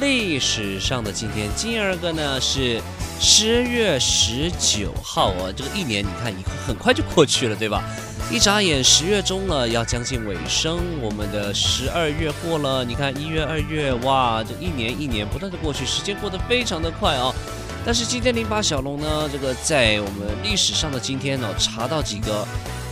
历史上的今天，今儿个呢是十月十九号啊，这个一年你看以后很快就过去了，对吧？一眨眼十月中了，要将近尾声，我们的十二月过了，你看一月、二月，哇，这一年一年不断的过去，时间过得非常的快啊。但是今天零八小龙呢，这个在我们历史上的今天呢，查到几个。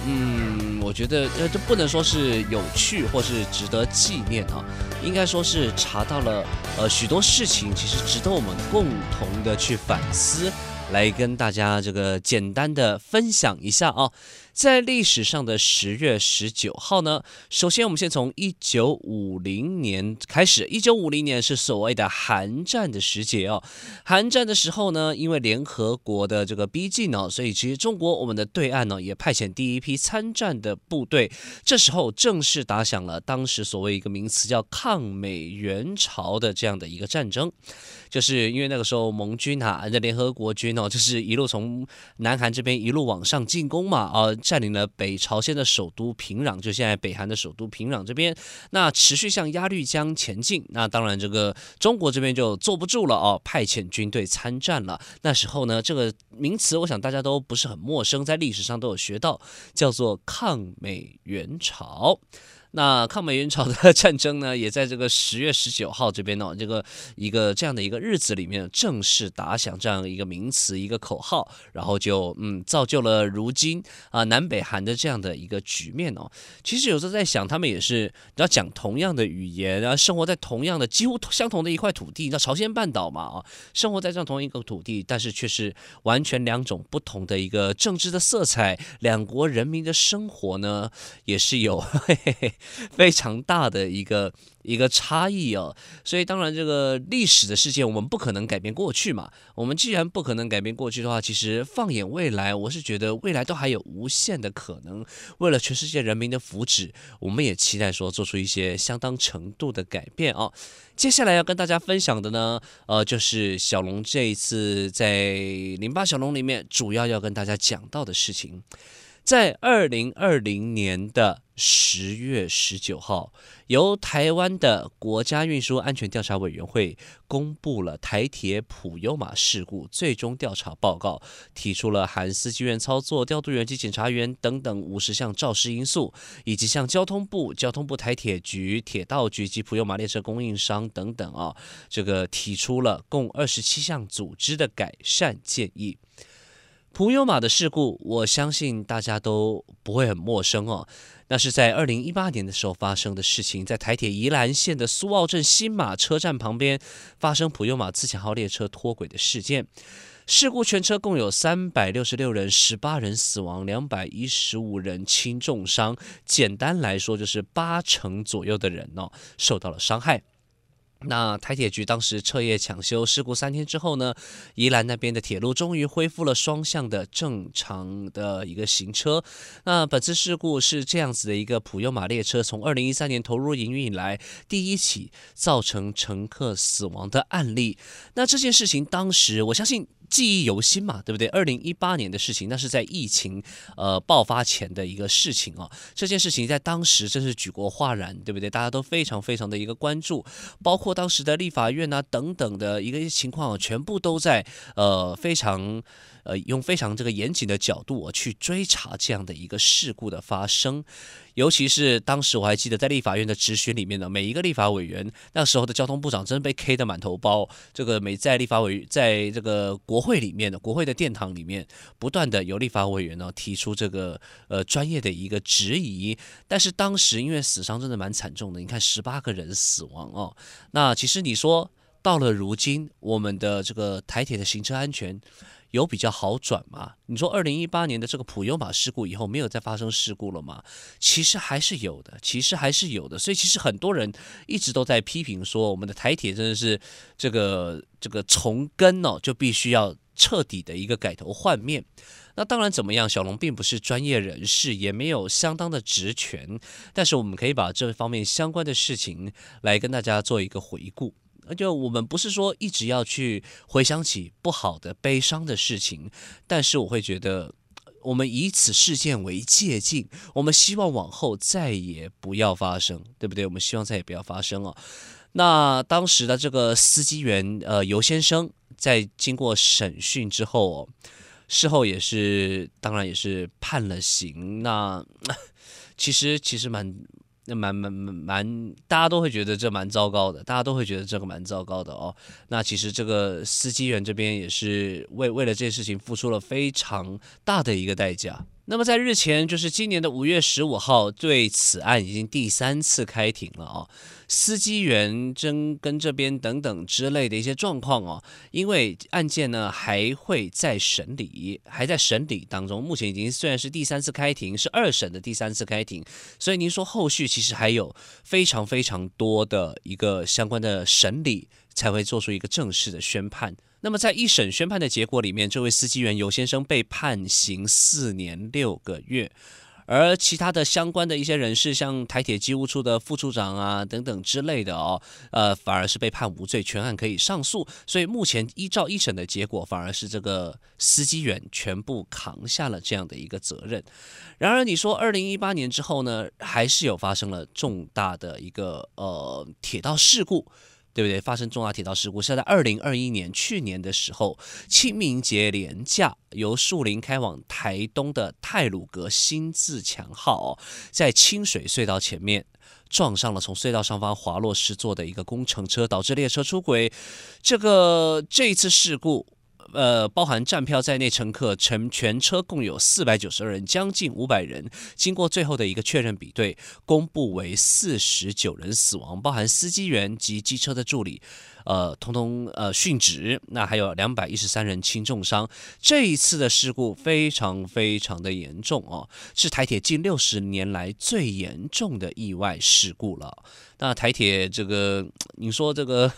嗯，我觉得呃，这不能说是有趣或是值得纪念啊，应该说是查到了呃许多事情，其实值得我们共同的去反思，来跟大家这个简单的分享一下啊。在历史上的十月十九号呢，首先我们先从一九五零年开始。一九五零年是所谓的韩战的时节哦。韩战的时候呢，因为联合国的这个逼近呢，所以其实中国我们的对岸呢也派遣第一批参战的部队。这时候正式打响了当时所谓一个名词叫抗美援朝的这样的一个战争。就是因为那个时候盟军啊，那联合国军哦，就是一路从南韩这边一路往上进攻嘛，啊。占领了北朝鲜的首都平壤，就现在北韩的首都平壤这边，那持续向鸭绿江前进。那当然，这个中国这边就坐不住了哦，派遣军队参战了。那时候呢，这个名词我想大家都不是很陌生，在历史上都有学到，叫做抗美援朝。那抗美援朝的 战争呢，也在这个十月十九号这边呢，这个一个这样的一个日子里面正式打响这样一个名词一个口号，然后就嗯造就了如今啊南北韩的这样的一个局面哦。其实有时候在想，他们也是要讲同样的语言，然后生活在同样的几乎相同的一块土地，叫朝鲜半岛嘛啊，生活在这样同一个土地，但是却是完全两种不同的一个政治的色彩，两国人民的生活呢也是有。嘿嘿嘿 非常大的一个一个差异哦，所以当然这个历史的事件我们不可能改变过去嘛。我们既然不可能改变过去的话，其实放眼未来，我是觉得未来都还有无限的可能。为了全世界人民的福祉，我们也期待说做出一些相当程度的改变哦。接下来要跟大家分享的呢，呃，就是小龙这一次在零八小龙里面主要要跟大家讲到的事情。在二零二零年的十月十九号，由台湾的国家运输安全调查委员会公布了台铁普悠玛事故最终调查报告，提出了含司机员操作、调度员及检查员等等五十项肇事因素，以及向交通部、交通部台铁局、铁道局及普悠玛列车供应商等等啊，这个提出了共二十七项组织的改善建议。普悠玛的事故，我相信大家都不会很陌生哦。那是在二零一八年的时候发生的事情，在台铁宜兰线的苏澳镇新马车站旁边发生普悠玛自强号列车脱轨的事件。事故全车共有三百六十六人，十八人死亡，两百一十五人轻重伤。简单来说，就是八成左右的人哦受到了伤害。那台铁局当时彻夜抢修，事故三天之后呢，宜兰那边的铁路终于恢复了双向的正常的一个行车。那本次事故是这样子的一个普悠马列车从二零一三年投入营运以来第一起造成乘客死亡的案例。那这件事情当时我相信。记忆犹新嘛，对不对？二零一八年的事情，那是在疫情呃爆发前的一个事情啊。这件事情在当时真是举国哗然，对不对？大家都非常非常的一个关注，包括当时的立法院啊等等的一个情况，全部都在呃非常。呃，用非常这个严谨的角度我去追查这样的一个事故的发生，尤其是当时我还记得在立法院的质询里面呢，每一个立法委员，那时候的交通部长真被 K 的满头包。这个每在立法委在这个国会里面的国会的殿堂里面，不断的有立法委员呢提出这个呃专业的一个质疑，但是当时因为死伤真的蛮惨重的，你看十八个人死亡哦，那其实你说。到了如今，我们的这个台铁的行车安全。有比较好转吗？你说二零一八年的这个普悠玛事故以后没有再发生事故了吗？其实还是有的，其实还是有的。所以其实很多人一直都在批评说，我们的台铁真的是这个这个从根哦，就必须要彻底的一个改头换面。那当然怎么样，小龙并不是专业人士，也没有相当的职权，但是我们可以把这方面相关的事情来跟大家做一个回顾。那就我们不是说一直要去回想起不好的、悲伤的事情，但是我会觉得，我们以此事件为借镜，我们希望往后再也不要发生，对不对？我们希望再也不要发生哦。那当时的这个司机员呃尤先生，在经过审讯之后，事后也是当然也是判了刑。那 其实其实蛮。那蛮蛮蛮蛮，大家都会觉得这蛮糟糕的，大家都会觉得这个蛮糟糕的哦。那其实这个司机员这边也是为为了这件事情付出了非常大的一个代价。那么在日前，就是今年的五月十五号，对此案已经第三次开庭了啊。司机员争跟这边等等之类的一些状况哦，因为案件呢还会再审理，还在审理当中。目前已经虽然是第三次开庭，是二审的第三次开庭，所以您说后续其实还有非常非常多的一个相关的审理，才会做出一个正式的宣判。那么在一审宣判的结果里面，这位司机员尤先生被判刑四年六个月，而其他的相关的一些人士，像台铁机务处的副处长啊等等之类的哦，呃，反而是被判无罪，全案可以上诉。所以目前依照一审的结果，反而是这个司机员全部扛下了这样的一个责任。然而你说二零一八年之后呢，还是有发生了重大的一个呃铁道事故。对不对？发生重大铁道事故是在二零二一年去年的时候，清明节连假由树林开往台东的泰鲁阁新自强号，在清水隧道前面撞上了从隧道上方滑落失座的一个工程车，导致列车出轨。这个这一次事故。呃，包含站票在内乘客，乘全车共有四百九十二人，将近五百人。经过最后的一个确认比对，公布为四十九人死亡，包含司机员及机车的助理，呃，通通呃殉职。那还有两百一十三人轻重伤。这一次的事故非常非常的严重哦，是台铁近六十年来最严重的意外事故了。那台铁这个，你说这个。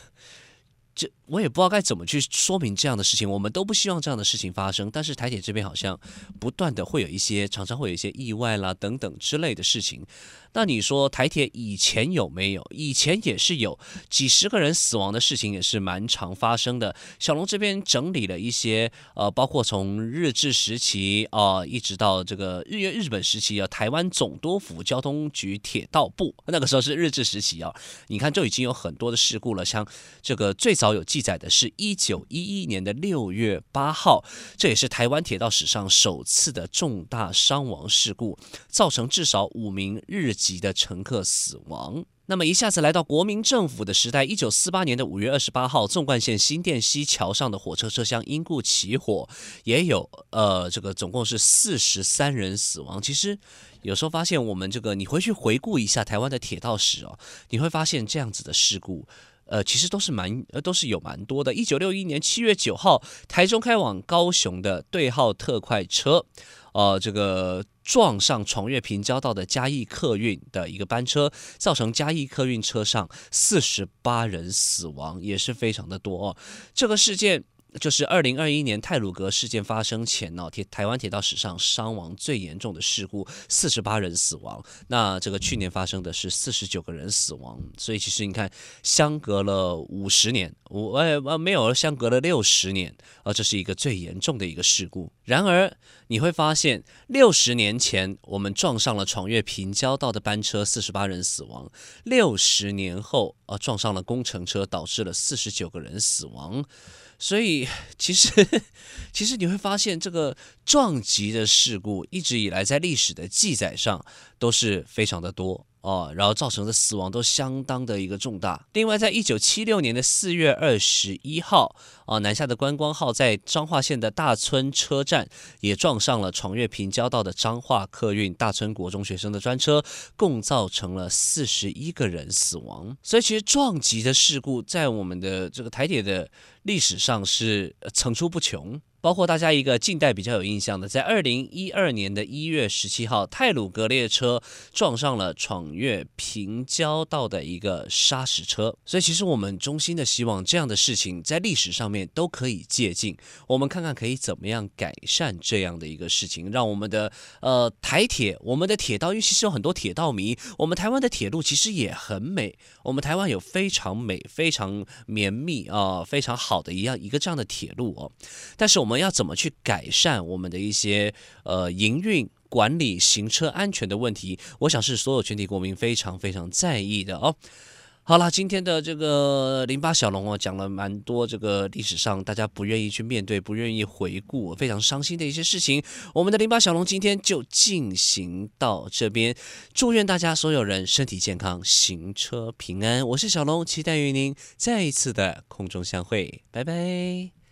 这我也不知道该怎么去说明这样的事情，我们都不希望这样的事情发生。但是台铁这边好像不断的会有一些，常常会有一些意外啦等等之类的事情。那你说台铁以前有没有？以前也是有几十个人死亡的事情，也是蛮常发生的。小龙这边整理了一些，呃，包括从日治时期啊、一直到这个日月日本时期啊，台湾总督府交通局铁道部那个时候是日治时期啊，你看就已经有很多的事故了。像这个最早有记载的是一九一一年的六月八号，这也是台湾铁道史上首次的重大伤亡事故，造成至少五名日籍的乘客死亡。那么一下子来到国民政府的时代，一九四八年的五月二十八号，纵贯线新店溪桥上的火车车厢因故起火，也有呃这个总共是四十三人死亡。其实有时候发现我们这个，你回去回顾一下台湾的铁道史哦，你会发现这样子的事故。呃，其实都是蛮呃，都是有蛮多的。一九六一年七月九号，台中开往高雄的对号特快车，呃，这个撞上闯越平交道的嘉义客运的一个班车，造成嘉义客运车上四十八人死亡，也是非常的多哦。这个事件。就是二零二一年太鲁阁事件发生前呢，铁台湾铁道史上伤亡最严重的事故，四十八人死亡。那这个去年发生的是四十九个人死亡，所以其实你看，相隔了五十年，我呃没有相隔了六十年，啊，这是一个最严重的一个事故。然而你会发现，六十年前我们撞上了闯越平交道的班车，四十八人死亡；六十年后，啊，撞上了工程车，导致了四十九个人死亡。所以，其实，其实你会发现，这个撞击的事故一直以来在历史的记载上都是非常的多。哦，然后造成的死亡都相当的一个重大。另外，在一九七六年的四月二十一号，啊，南下的观光号在彰化县的大村车站也撞上了闯越平交道的彰化客运大村国中学生的专车，共造成了四十一个人死亡。所以，其实撞击的事故在我们的这个台铁的历史上是层出不穷。包括大家一个近代比较有印象的，在二零一二年的一月十七号，泰鲁阁列车撞上了闯越平交道的一个砂石车。所以，其实我们衷心的希望这样的事情在历史上面都可以借鉴，我们看看可以怎么样改善这样的一个事情，让我们的呃台铁，我们的铁道，因为其实有很多铁道迷，我们台湾的铁路其实也很美，我们台湾有非常美、非常绵密啊、非常好的一样一个这样的铁路哦，但是我们们。要怎么去改善我们的一些呃营运管理、行车安全的问题？我想是所有全体国民非常非常在意的哦。好了，今天的这个零八小龙哦，讲了蛮多这个历史上大家不愿意去面对、不愿意回顾、非常伤心的一些事情。我们的零八小龙今天就进行到这边，祝愿大家所有人身体健康、行车平安。我是小龙，期待与您再一次的空中相会，拜拜。